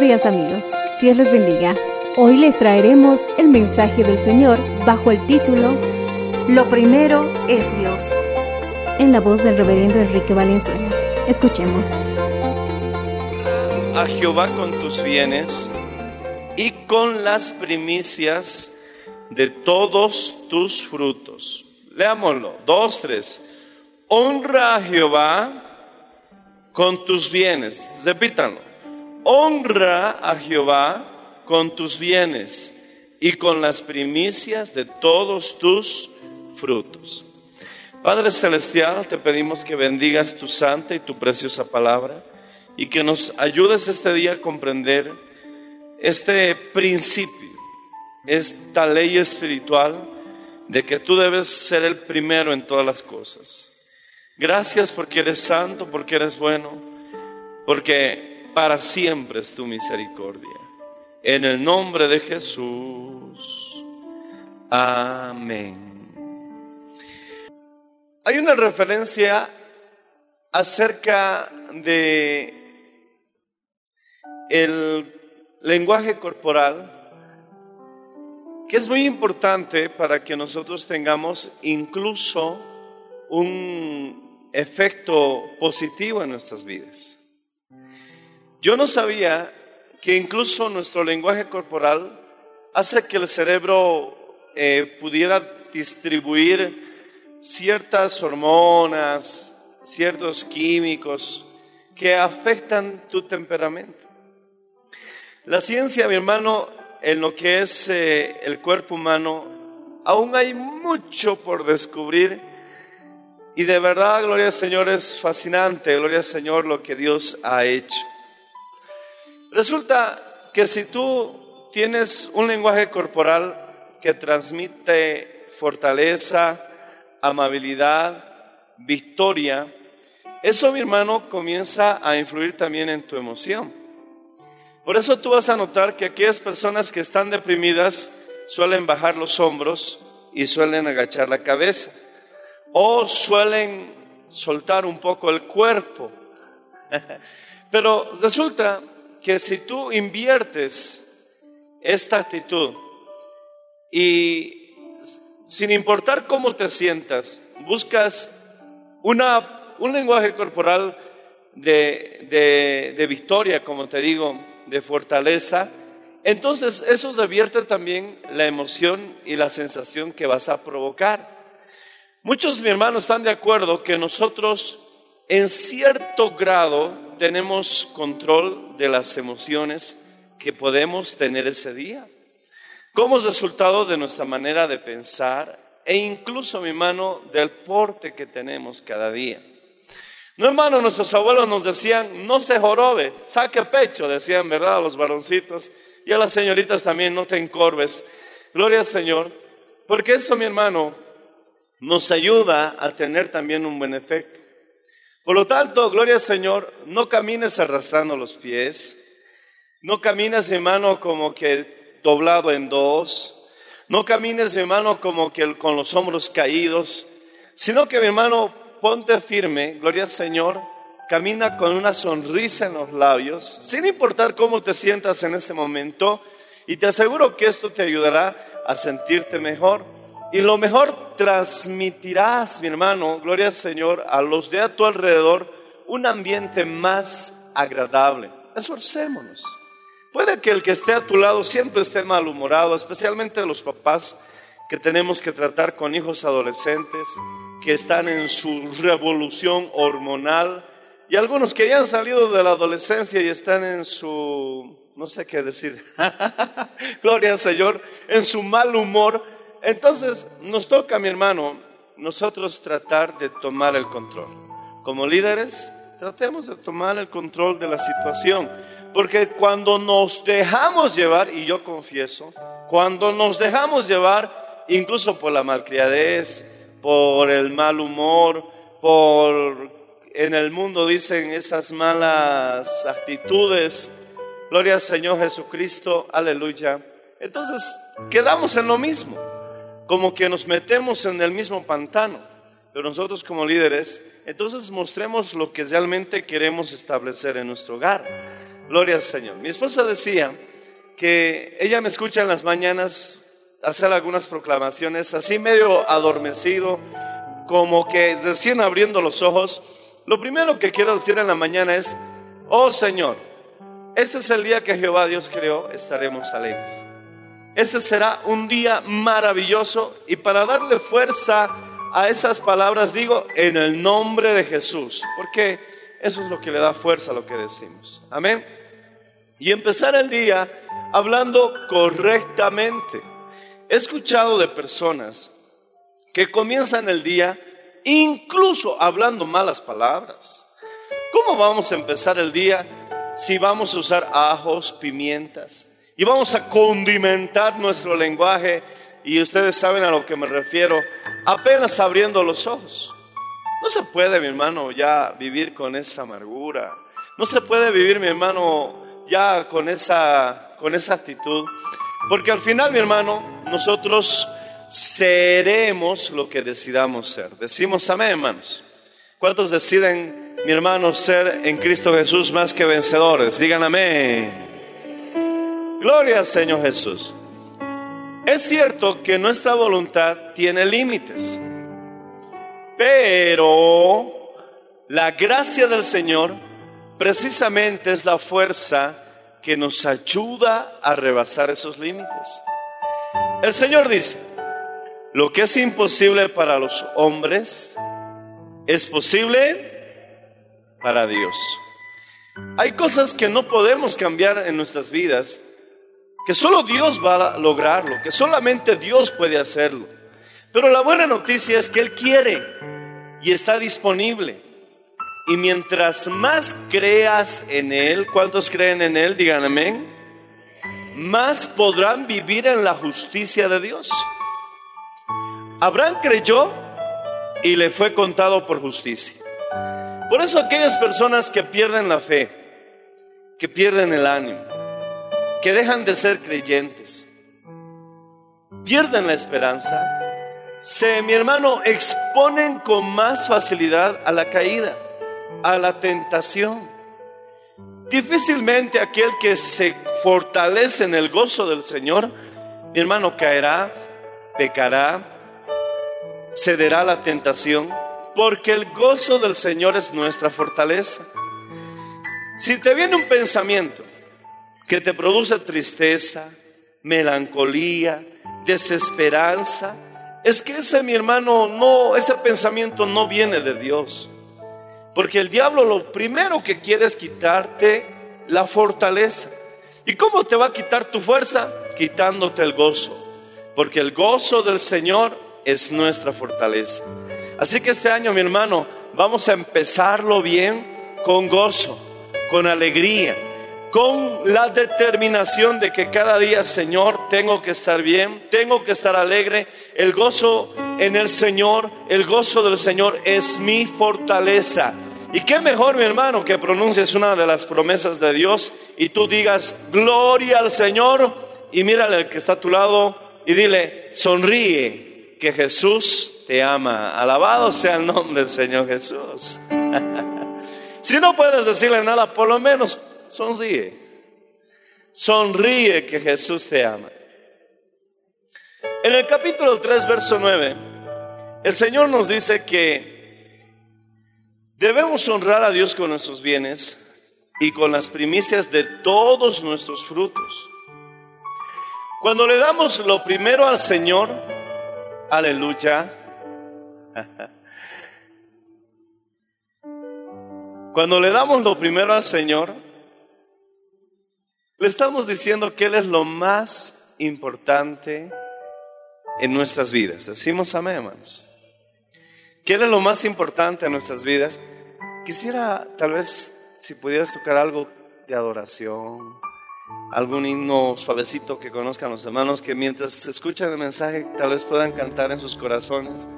Días amigos, Dios les bendiga. Hoy les traeremos el mensaje del Señor bajo el título Lo primero es Dios, en la voz del reverendo Enrique Valenzuela. Escuchemos. a Jehová con tus bienes y con las primicias de todos tus frutos. Leámoslo, dos, tres. Honra a Jehová con tus bienes. Repítanlo. Honra a Jehová con tus bienes y con las primicias de todos tus frutos. Padre Celestial, te pedimos que bendigas tu santa y tu preciosa palabra y que nos ayudes este día a comprender este principio, esta ley espiritual de que tú debes ser el primero en todas las cosas. Gracias porque eres santo, porque eres bueno, porque para siempre es tu misericordia. En el nombre de Jesús. Amén. Hay una referencia acerca de el lenguaje corporal que es muy importante para que nosotros tengamos incluso un efecto positivo en nuestras vidas. Yo no sabía que incluso nuestro lenguaje corporal hace que el cerebro eh, pudiera distribuir ciertas hormonas, ciertos químicos que afectan tu temperamento. La ciencia, mi hermano, en lo que es eh, el cuerpo humano, aún hay mucho por descubrir. Y de verdad, gloria al Señor, es fascinante, gloria al Señor, lo que Dios ha hecho. Resulta que si tú tienes un lenguaje corporal que transmite fortaleza, amabilidad, victoria, eso, mi hermano, comienza a influir también en tu emoción. Por eso tú vas a notar que aquellas personas que están deprimidas suelen bajar los hombros y suelen agachar la cabeza o suelen soltar un poco el cuerpo. Pero resulta que si tú inviertes esta actitud y sin importar cómo te sientas, buscas una, un lenguaje corporal de, de, de victoria, como te digo, de fortaleza, entonces eso revierte también la emoción y la sensación que vas a provocar. Muchos, mi hermano, están de acuerdo que nosotros en cierto grado tenemos control de las emociones que podemos tener ese día. Como resultado de nuestra manera de pensar e incluso, mi hermano, del porte que tenemos cada día. No, hermano, nuestros abuelos nos decían, no se jorobe, saque pecho, decían, ¿verdad? A los varoncitos y a las señoritas también, no te encorves. Gloria al Señor, porque eso, mi hermano, nos ayuda a tener también un buen efecto. Por lo tanto, gloria al Señor, no camines arrastrando los pies, no caminas, hermano, como que doblado en dos, No camines, mi hermano, como que con los hombros caídos, sino que, hermano, ponte firme, gloria al Señor, camina con una sonrisa en los labios, sin importar cómo te sientas en ese momento, y te aseguro que esto te ayudará a sentirte mejor. Y lo mejor, transmitirás, mi hermano, gloria al Señor, a los de a tu alrededor un ambiente más agradable. Esforcémonos. Puede que el que esté a tu lado siempre esté malhumorado, especialmente los papás que tenemos que tratar con hijos adolescentes que están en su revolución hormonal y algunos que ya han salido de la adolescencia y están en su, no sé qué decir, gloria al Señor, en su mal humor. Entonces nos toca, mi hermano, nosotros tratar de tomar el control. Como líderes, tratemos de tomar el control de la situación. Porque cuando nos dejamos llevar, y yo confieso, cuando nos dejamos llevar, incluso por la malcriadez, por el mal humor, por en el mundo dicen esas malas actitudes. Gloria al Señor Jesucristo, aleluya. Entonces quedamos en lo mismo, como que nos metemos en el mismo pantano. Pero nosotros como líderes, entonces mostremos lo que realmente queremos establecer en nuestro hogar. Gloria al Señor. Mi esposa decía que ella me escucha en las mañanas hacer algunas proclamaciones, así medio adormecido, como que recién abriendo los ojos. Lo primero que quiero decir en la mañana es, oh Señor, este es el día que Jehová Dios creó, estaremos alegres. Este será un día maravilloso y para darle fuerza a esas palabras digo en el nombre de Jesús, porque eso es lo que le da fuerza a lo que decimos. Amén. Y empezar el día hablando correctamente. He escuchado de personas que comienzan el día incluso hablando malas palabras. ¿Cómo vamos a empezar el día si vamos a usar ajos, pimientas y vamos a condimentar nuestro lenguaje? Y ustedes saben a lo que me refiero, apenas abriendo los ojos. No se puede, mi hermano, ya vivir con esa amargura. No se puede vivir, mi hermano, ya con esa, con esa actitud. Porque al final, mi hermano, nosotros seremos lo que decidamos ser. Decimos amén, hermanos. ¿Cuántos deciden, mi hermano, ser en Cristo Jesús más que vencedores? Digan amén. Gloria al Señor Jesús. Es cierto que nuestra voluntad tiene límites, pero la gracia del Señor precisamente es la fuerza que nos ayuda a rebasar esos límites. El Señor dice, lo que es imposible para los hombres es posible para Dios. Hay cosas que no podemos cambiar en nuestras vidas, que solo Dios va a lograrlo, que solamente Dios puede hacerlo. Pero la buena noticia es que Él quiere y está disponible. Y mientras más creas en Él, ¿cuántos creen en Él? Digan amén. Más podrán vivir en la justicia de Dios. Abraham creyó y le fue contado por justicia. Por eso aquellas personas que pierden la fe, que pierden el ánimo, que dejan de ser creyentes, pierden la esperanza, se, mi hermano, exponen con más facilidad a la caída a la tentación. Difícilmente aquel que se fortalece en el gozo del Señor, mi hermano, caerá, pecará, cederá a la tentación, porque el gozo del Señor es nuestra fortaleza. Si te viene un pensamiento que te produce tristeza, melancolía, desesperanza, es que ese mi hermano no, ese pensamiento no viene de Dios. Porque el diablo lo primero que quiere es quitarte la fortaleza. ¿Y cómo te va a quitar tu fuerza? Quitándote el gozo. Porque el gozo del Señor es nuestra fortaleza. Así que este año, mi hermano, vamos a empezarlo bien con gozo, con alegría, con la determinación de que cada día, Señor, tengo que estar bien, tengo que estar alegre. El gozo en el Señor, el gozo del Señor es mi fortaleza. Y qué mejor, mi hermano, que pronuncies una de las promesas de Dios y tú digas, gloria al Señor, y mírale al que está a tu lado y dile, sonríe, que Jesús te ama. Alabado sea el nombre del Señor Jesús. si no puedes decirle nada, por lo menos sonríe. Sonríe que Jesús te ama. En el capítulo 3, verso 9, el Señor nos dice que debemos honrar a Dios con nuestros bienes y con las primicias de todos nuestros frutos. Cuando le damos lo primero al Señor, aleluya. Cuando le damos lo primero al Señor, le estamos diciendo que Él es lo más importante en nuestras vidas. Decimos amén, hermanos. ¿Qué es lo más importante en nuestras vidas? Quisiera, tal vez, si pudieras tocar algo de adoración, algún himno suavecito que conozcan los hermanos, que mientras escuchan el mensaje, tal vez puedan cantar en sus corazones.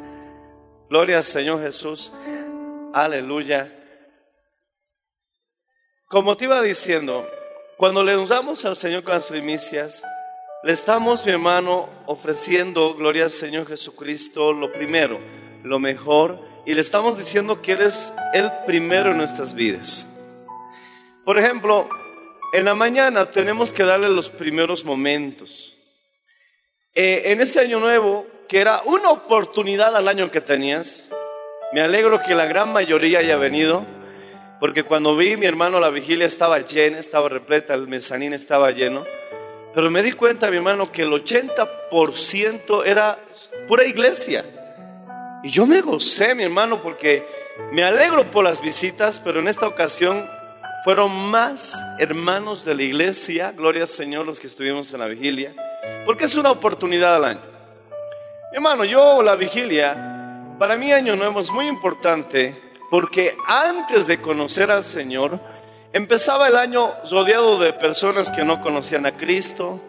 Gloria al Señor Jesús. Aleluya. Como te iba diciendo, cuando le damos al Señor con las primicias, le estamos, mi hermano, ofreciendo, gloria al Señor Jesucristo, lo primero, lo mejor, y le estamos diciendo que eres el primero en nuestras vidas. Por ejemplo, en la mañana tenemos que darle los primeros momentos. Eh, en este año nuevo, que era una oportunidad al año que tenías, me alegro que la gran mayoría haya venido, porque cuando vi mi hermano la vigilia estaba llena, estaba repleta, el mezanín estaba lleno. Pero me di cuenta, mi hermano, que el 80% era pura iglesia. Y yo me gocé, mi hermano, porque me alegro por las visitas, pero en esta ocasión fueron más hermanos de la iglesia, gloria al Señor, los que estuvimos en la vigilia, porque es una oportunidad al año. Mi hermano, yo la vigilia, para mí año nuevo es muy importante, porque antes de conocer al Señor, Empezaba el año rodeado de personas que no conocían a Cristo,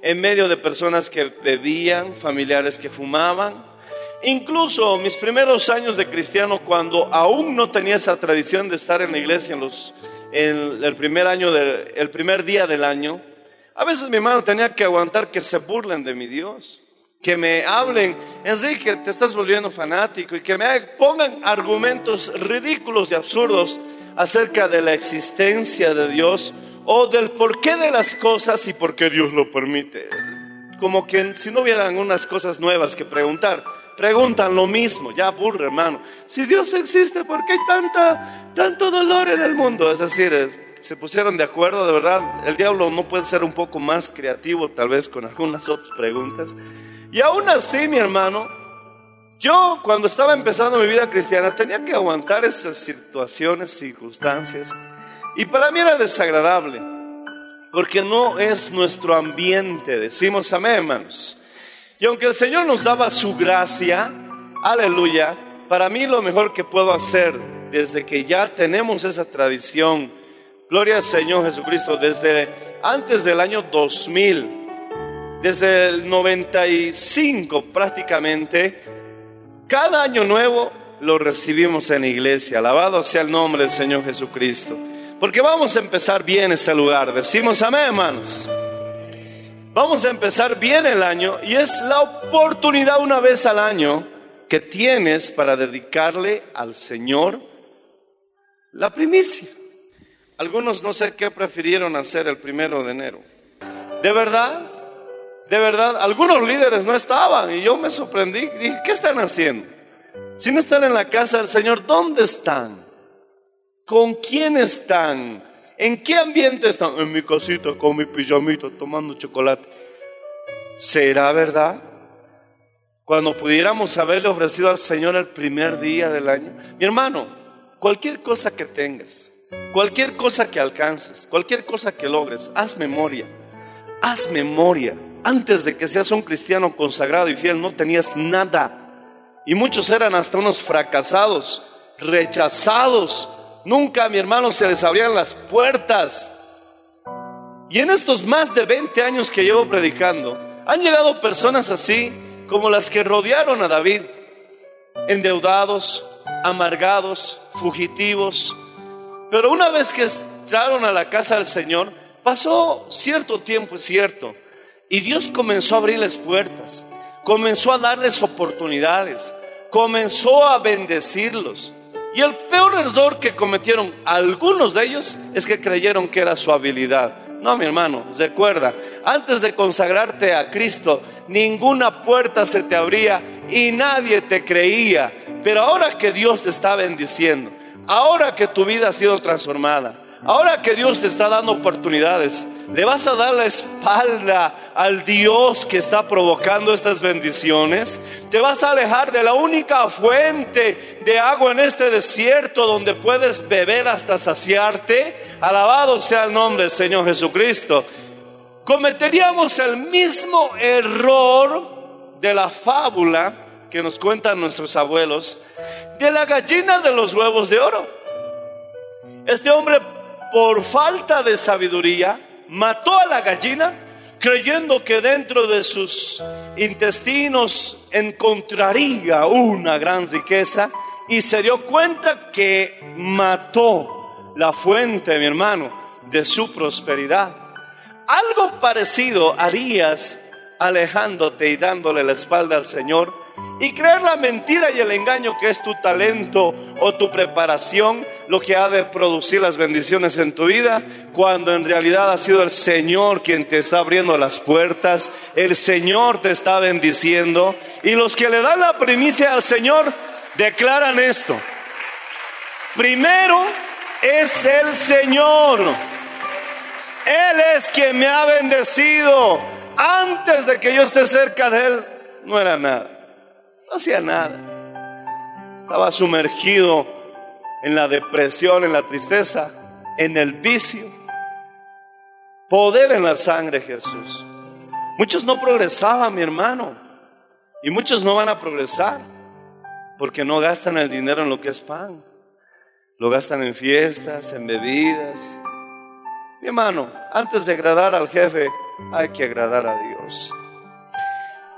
en medio de personas que bebían, familiares que fumaban. Incluso mis primeros años de cristiano, cuando aún no tenía esa tradición de estar en la iglesia en, los, en el, primer año de, el primer día del año, a veces mi hermano tenía que aguantar que se burlen de mi Dios, que me hablen, que te estás volviendo fanático y que me pongan argumentos ridículos y absurdos acerca de la existencia de Dios o del porqué de las cosas y por qué Dios lo permite. Como que si no hubieran unas cosas nuevas que preguntar, preguntan lo mismo, ya aburre hermano. Si Dios existe, ¿por qué hay tanta, tanto dolor en el mundo? Es decir, eh, se pusieron de acuerdo, de verdad, el diablo no puede ser un poco más creativo tal vez con algunas otras preguntas. Y aún así, mi hermano, yo cuando estaba empezando mi vida cristiana tenía que aguantar esas situaciones, circunstancias. Y para mí era desagradable, porque no es nuestro ambiente, decimos amén, hermanos. Y aunque el Señor nos daba su gracia, aleluya, para mí lo mejor que puedo hacer desde que ya tenemos esa tradición, gloria al Señor Jesucristo, desde antes del año 2000, desde el 95 prácticamente, cada año nuevo lo recibimos en iglesia. Alabado sea el nombre del Señor Jesucristo. Porque vamos a empezar bien este lugar. Decimos amén, hermanos. Vamos a empezar bien el año y es la oportunidad una vez al año que tienes para dedicarle al Señor la primicia. Algunos no sé qué prefirieron hacer el primero de enero. De verdad, de verdad, algunos líderes no estaban y yo me sorprendí. Dije, ¿qué están haciendo? Si no están en la casa del Señor, ¿dónde están? ¿Con quién están? ¿En qué ambiente están? En mi casita con mi pijamita tomando chocolate. ¿Será verdad? Cuando pudiéramos haberle ofrecido al Señor el primer día del año. Mi hermano, cualquier cosa que tengas, cualquier cosa que alcances, cualquier cosa que logres, haz memoria. Haz memoria antes de que seas un cristiano consagrado y fiel, no tenías nada. Y muchos eran hasta unos fracasados, rechazados. Nunca, mi hermano, se les abrían las puertas. Y en estos más de 20 años que llevo predicando, han llegado personas así como las que rodearon a David, endeudados, amargados, fugitivos. Pero una vez que entraron a la casa del Señor, pasó cierto tiempo, es cierto, Y Dios comenzó a abrirles puertas, comenzó a darles oportunidades, comenzó a bendecirlos. Y el peor error que cometieron algunos de ellos es que creyeron que era su habilidad. No, mi hermano, recuerda, antes de consagrarte a Cristo, ninguna puerta se te abría y nadie te creía. Pero ahora que Dios te está bendiciendo, ahora que tu vida ha sido transformada, ahora que Dios te está dando oportunidades, le vas a dar la espalda al Dios que está provocando estas bendiciones. Te vas a alejar de la única fuente de agua en este desierto donde puedes beber hasta saciarte. Alabado sea el nombre del Señor Jesucristo. Cometeríamos el mismo error de la fábula que nos cuentan nuestros abuelos de la gallina de los huevos de oro. Este hombre, por falta de sabiduría, mató a la gallina creyendo que dentro de sus intestinos encontraría una gran riqueza y se dio cuenta que mató la fuente, mi hermano, de su prosperidad. Algo parecido harías alejándote y dándole la espalda al Señor y creer la mentira y el engaño que es tu talento o tu preparación lo que ha de producir las bendiciones en tu vida, cuando en realidad ha sido el Señor quien te está abriendo las puertas, el Señor te está bendiciendo y los que le dan la primicia al Señor declaran esto. Primero es el Señor. Él es quien me ha bendecido. Antes de que yo esté cerca de Él, no era nada. No hacía nada. Estaba sumergido en la depresión, en la tristeza, en el vicio. Poder en la sangre, Jesús. Muchos no progresaban, mi hermano. Y muchos no van a progresar porque no gastan el dinero en lo que es pan. Lo gastan en fiestas, en bebidas. Mi hermano, antes de agradar al jefe, hay que agradar a Dios.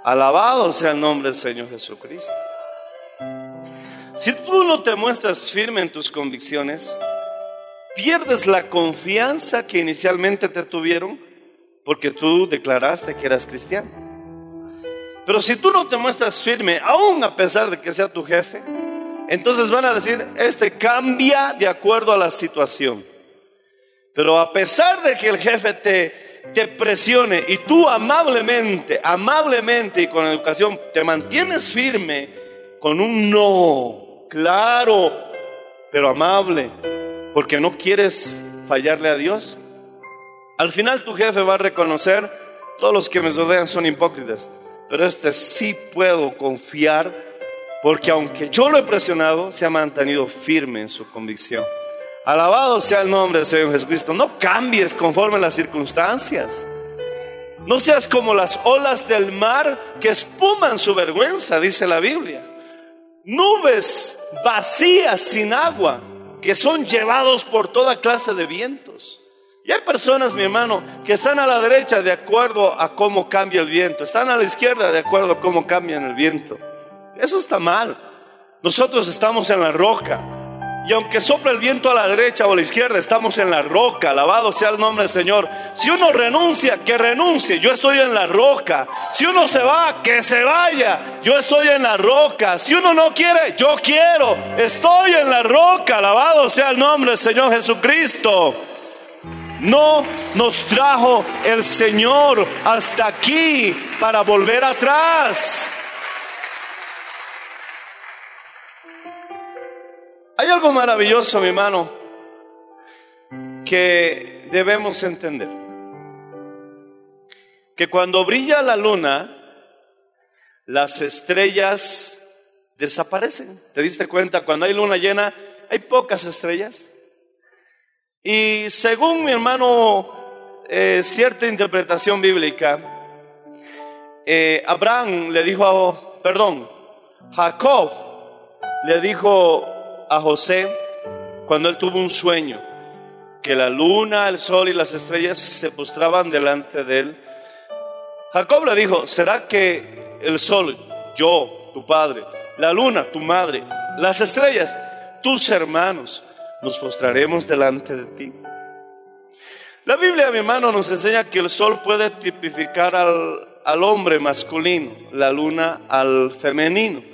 Alabado sea el nombre del Señor Jesucristo. Si tú no te muestras firme en tus convicciones, pierdes la confianza que inicialmente te tuvieron porque tú declaraste que eras cristiano. Pero si tú no te muestras firme, aún a pesar de que sea tu jefe, entonces van a decir, este cambia de acuerdo a la situación. Pero a pesar de que el jefe te te presione y tú amablemente, amablemente y con educación te mantienes firme con un no, claro, pero amable, porque no quieres fallarle a Dios, al final tu jefe va a reconocer, todos los que me rodean son hipócritas, pero este sí puedo confiar, porque aunque yo lo he presionado, se ha mantenido firme en su convicción. Alabado sea el nombre del Señor Jesucristo. No cambies conforme las circunstancias. No seas como las olas del mar que espuman su vergüenza, dice la Biblia. Nubes vacías sin agua que son llevados por toda clase de vientos. Y hay personas, mi hermano, que están a la derecha de acuerdo a cómo cambia el viento, están a la izquierda de acuerdo a cómo cambia el viento. Eso está mal. Nosotros estamos en la roca. Y aunque sopla el viento a la derecha o a la izquierda, estamos en la roca. Alabado sea el nombre del Señor. Si uno renuncia, que renuncie. Yo estoy en la roca. Si uno se va, que se vaya. Yo estoy en la roca. Si uno no quiere, yo quiero. Estoy en la roca. Alabado sea el nombre del Señor Jesucristo. No nos trajo el Señor hasta aquí para volver atrás. Algo maravilloso, mi hermano, que debemos entender. Que cuando brilla la luna, las estrellas desaparecen. ¿Te diste cuenta? Cuando hay luna llena, hay pocas estrellas. Y según mi hermano, eh, cierta interpretación bíblica, eh, Abraham le dijo, a, perdón, Jacob le dijo a José cuando él tuvo un sueño, que la luna, el sol y las estrellas se postraban delante de él. Jacob le dijo, ¿será que el sol, yo, tu padre, la luna, tu madre, las estrellas, tus hermanos, nos postraremos delante de ti? La Biblia, mi hermano, nos enseña que el sol puede tipificar al, al hombre masculino, la luna al femenino.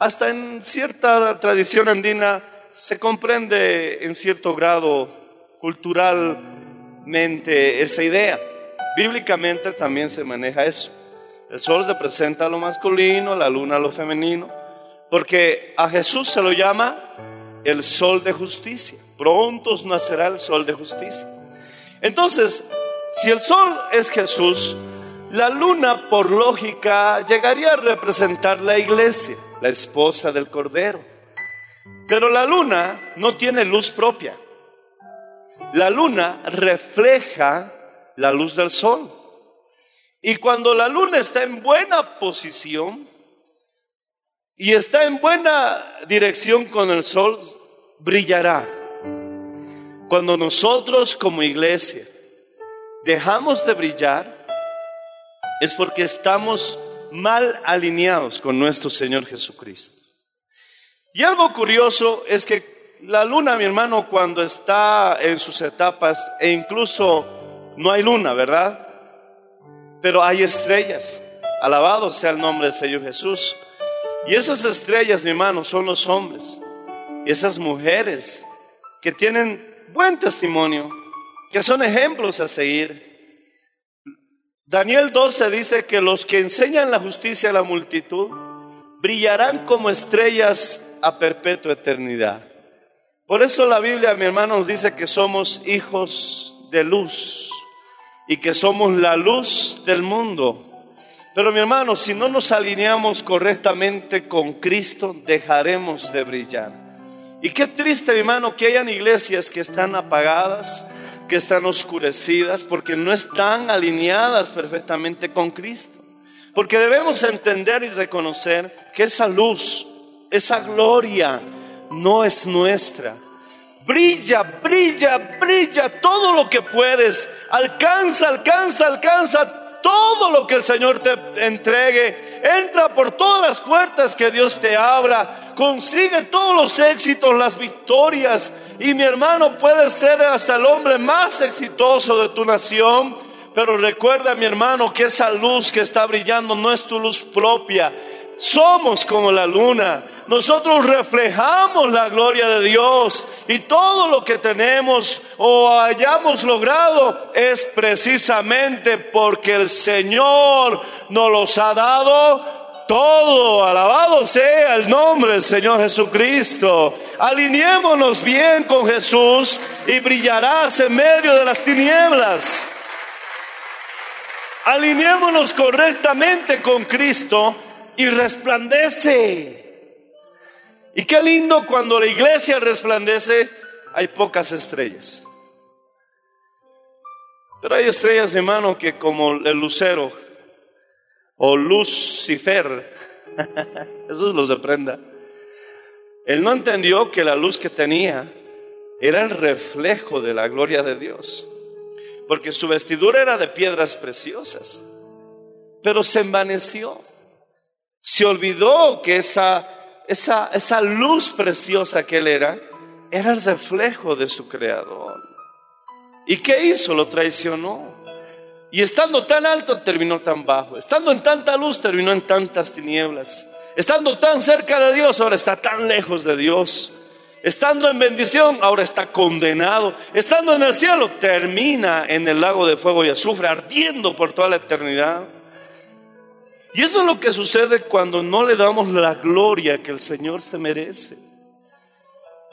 Hasta en cierta tradición andina se comprende en cierto grado culturalmente esa idea. Bíblicamente también se maneja eso. El sol representa lo masculino, la luna lo femenino, porque a Jesús se lo llama el sol de justicia. Pronto nacerá el sol de justicia. Entonces, si el sol es Jesús, la luna por lógica llegaría a representar la iglesia, la esposa del Cordero. Pero la luna no tiene luz propia. La luna refleja la luz del sol. Y cuando la luna está en buena posición y está en buena dirección con el sol, brillará. Cuando nosotros como iglesia dejamos de brillar, es porque estamos mal alineados con nuestro Señor Jesucristo. Y algo curioso es que la luna, mi hermano, cuando está en sus etapas, e incluso no hay luna, ¿verdad? Pero hay estrellas. Alabado sea el nombre del Señor Jesús. Y esas estrellas, mi hermano, son los hombres. Esas mujeres que tienen buen testimonio, que son ejemplos a seguir. Daniel 12 dice que los que enseñan la justicia a la multitud brillarán como estrellas a perpetua eternidad. Por eso la Biblia, mi hermano, nos dice que somos hijos de luz y que somos la luz del mundo. Pero mi hermano, si no nos alineamos correctamente con Cristo, dejaremos de brillar. Y qué triste, mi hermano, que hayan iglesias que están apagadas, que están oscurecidas, porque no están alineadas perfectamente con Cristo. Porque debemos entender y reconocer que esa luz, esa gloria, no es nuestra brilla, brilla, brilla todo lo que puedes. Alcanza, alcanza, alcanza todo lo que el Señor te entregue. Entra por todas las puertas que Dios te abra. Consigue todos los éxitos, las victorias. Y mi hermano puede ser hasta el hombre más exitoso de tu nación. Pero recuerda, mi hermano, que esa luz que está brillando no es tu luz propia. Somos como la luna nosotros reflejamos la gloria de Dios y todo lo que tenemos o hayamos logrado es precisamente porque el Señor nos los ha dado todo. Alabado sea el nombre del Señor Jesucristo. Alineémonos bien con Jesús y brillarás en medio de las tinieblas. Alineémonos correctamente con Cristo y resplandece. Y qué lindo cuando la iglesia resplandece, hay pocas estrellas. Pero hay estrellas, hermano, que como el lucero o Lucifer, Jesús los aprenda. Él no entendió que la luz que tenía era el reflejo de la gloria de Dios, porque su vestidura era de piedras preciosas, pero se envaneció. Se olvidó que esa esa, esa luz preciosa que él era, era el reflejo de su creador. ¿Y qué hizo? Lo traicionó. Y estando tan alto terminó tan bajo. Estando en tanta luz terminó en tantas tinieblas. Estando tan cerca de Dios ahora está tan lejos de Dios. Estando en bendición ahora está condenado. Estando en el cielo termina en el lago de fuego y azufre ardiendo por toda la eternidad. Y eso es lo que sucede cuando no le damos la gloria que el Señor se merece.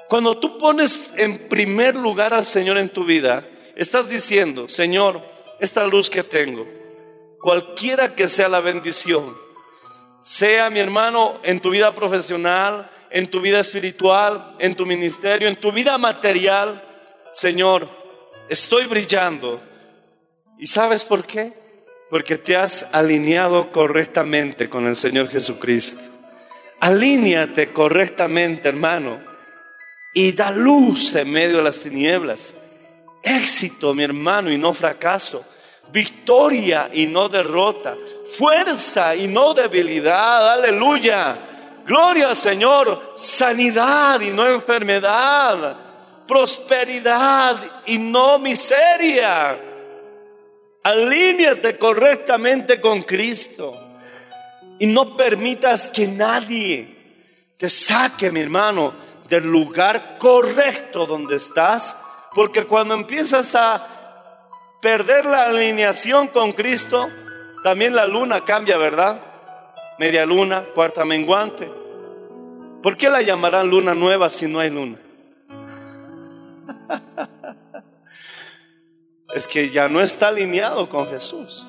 Cuando tú pones en primer lugar al Señor en tu vida, estás diciendo, Señor, esta luz que tengo, cualquiera que sea la bendición, sea mi hermano en tu vida profesional, en tu vida espiritual, en tu ministerio, en tu vida material, Señor, estoy brillando. ¿Y sabes por qué? Porque te has alineado correctamente con el Señor Jesucristo. Alíñate correctamente, hermano, y da luz en medio de las tinieblas. Éxito, mi hermano, y no fracaso. Victoria y no derrota. Fuerza y no debilidad. Aleluya. Gloria al Señor. Sanidad y no enfermedad. prosperidad y no miseria. Alíneate correctamente con Cristo y no permitas que nadie te saque, mi hermano, del lugar correcto donde estás, porque cuando empiezas a perder la alineación con Cristo, también la luna cambia, ¿verdad? Media luna, cuarta menguante. ¿Por qué la llamarán luna nueva si no hay luna? es que ya no está alineado con Jesús.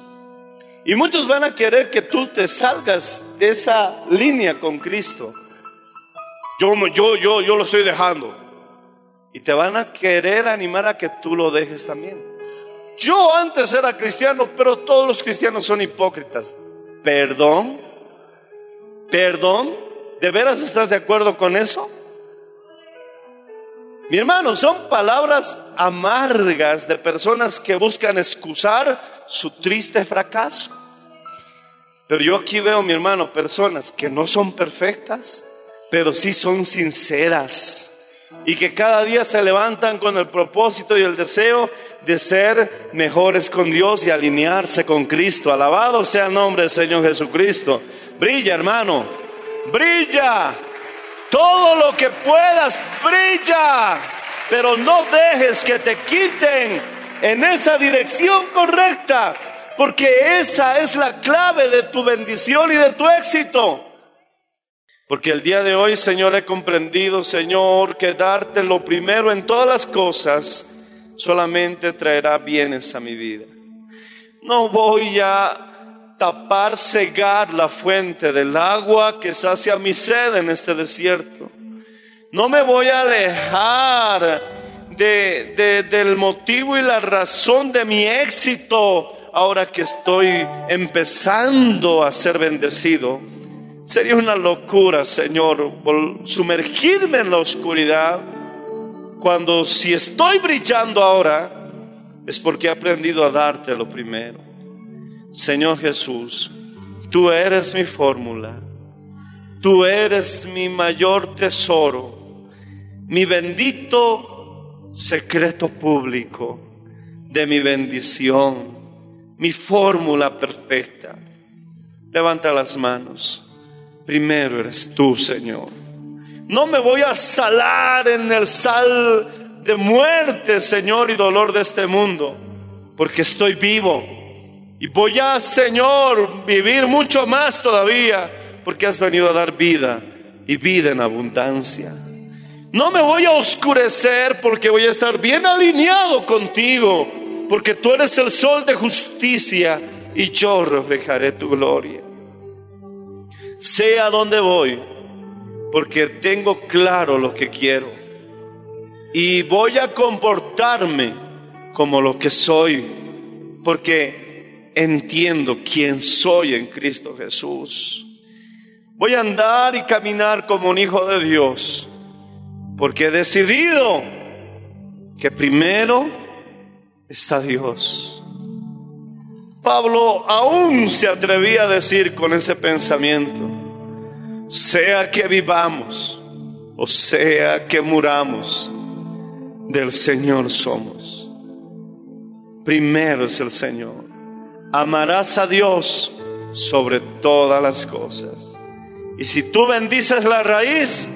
Y muchos van a querer que tú te salgas de esa línea con Cristo. Yo, yo, yo, yo lo estoy dejando. Y te van a querer animar a que tú lo dejes también. Yo antes era cristiano, pero todos los cristianos son hipócritas. Perdón, perdón, ¿de veras estás de acuerdo con eso? Mi hermano, son palabras amargas de personas que buscan excusar su triste fracaso. Pero yo aquí veo, mi hermano, personas que no son perfectas, pero sí son sinceras y que cada día se levantan con el propósito y el deseo de ser mejores con Dios y alinearse con Cristo. Alabado sea el nombre del Señor Jesucristo. Brilla, hermano, brilla. Todo lo que puedas, brilla. Pero no dejes que te quiten en esa dirección correcta, porque esa es la clave de tu bendición y de tu éxito. Porque el día de hoy, Señor, he comprendido, Señor, que darte lo primero en todas las cosas solamente traerá bienes a mi vida. No voy a tapar, cegar la fuente del agua que sacia mi sed en este desierto. No me voy a alejar de, del motivo y la razón de mi éxito ahora que estoy empezando a ser bendecido. Sería una locura, Señor, sumergirme en la oscuridad cuando si estoy brillando ahora es porque he aprendido a darte lo primero. Señor Jesús, tú eres mi fórmula, tú eres mi mayor tesoro, mi bendito secreto público de mi bendición, mi fórmula perfecta. Levanta las manos. Primero eres tú, Señor. No me voy a salar en el sal de muerte, Señor, y dolor de este mundo, porque estoy vivo. Y voy a, Señor, vivir mucho más todavía, porque has venido a dar vida y vida en abundancia. No me voy a oscurecer porque voy a estar bien alineado contigo, porque tú eres el sol de justicia y yo reflejaré tu gloria. Sé a dónde voy, porque tengo claro lo que quiero. Y voy a comportarme como lo que soy, porque entiendo quién soy en Cristo Jesús. Voy a andar y caminar como un hijo de Dios porque he decidido que primero está Dios. Pablo aún se atrevía a decir con ese pensamiento, sea que vivamos o sea que muramos, del Señor somos. Primero es el Señor. Amarás a Dios sobre todas las cosas. Y si tú bendices la raíz,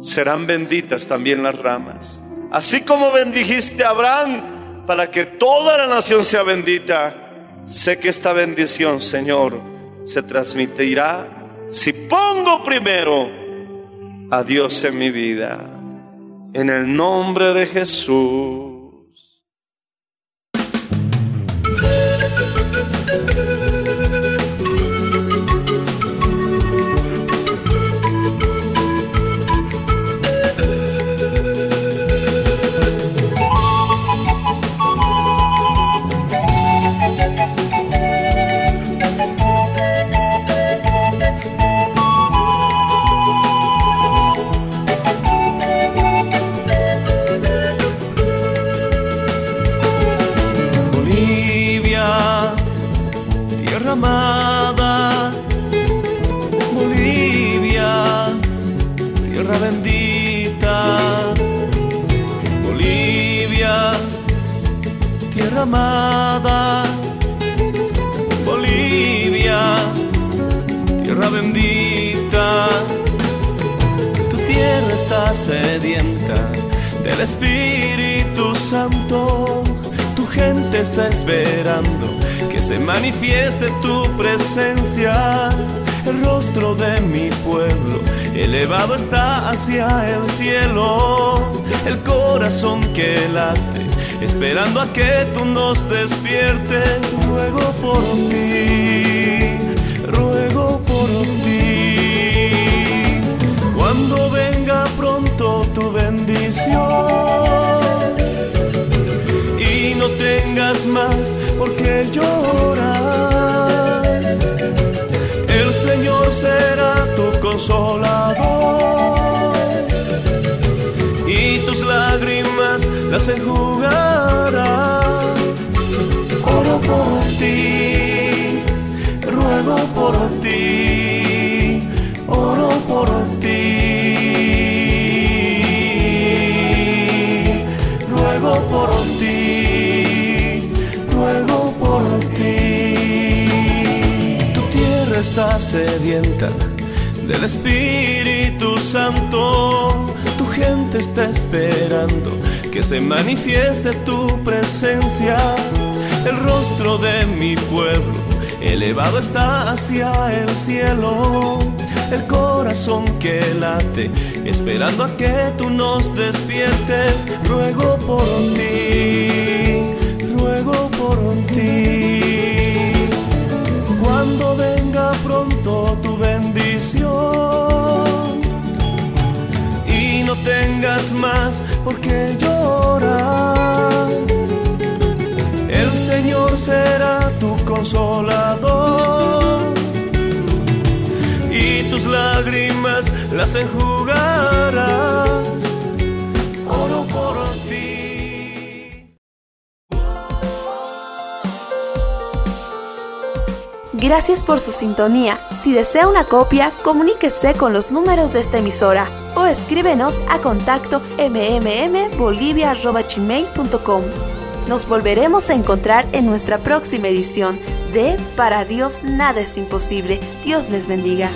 serán benditas también las ramas. Así como bendijiste a Abraham para que toda la nación sea bendita, sé que esta bendición, Señor, se transmitirá si pongo primero a Dios en mi vida. En el nombre de Jesús. Bendita. Tu tierra está sedienta del Espíritu Santo. Tu gente está esperando que se manifieste tu presencia. El rostro de mi pueblo elevado está hacia el cielo. El corazón que late, esperando a que tú nos despiertes. Ruego por ti, y no tengas más por qué llorar. El Señor será tu consolador y tus lágrimas las enjugará. Oro por ti, ruego por ti, sedienta del Espíritu Santo. Tu gente está esperando que se manifieste tu presencia. El rostro de mi pueblo elevado está hacia el cielo. El corazón que late, esperando a que tú nos despiertes. Ruego por ti, ruego por ti. Tengas más por qué llorar. El Señor será tu consolador y tus lágrimas las enjugará. Oro por ti. Gracias por su sintonía. Si desea una copia, comuníquese con los números de esta emisora escríbenos a contacto mmmbolivia.gmail.com. Nos volveremos a encontrar en nuestra próxima edición de Para Dios nada es imposible. Dios les bendiga.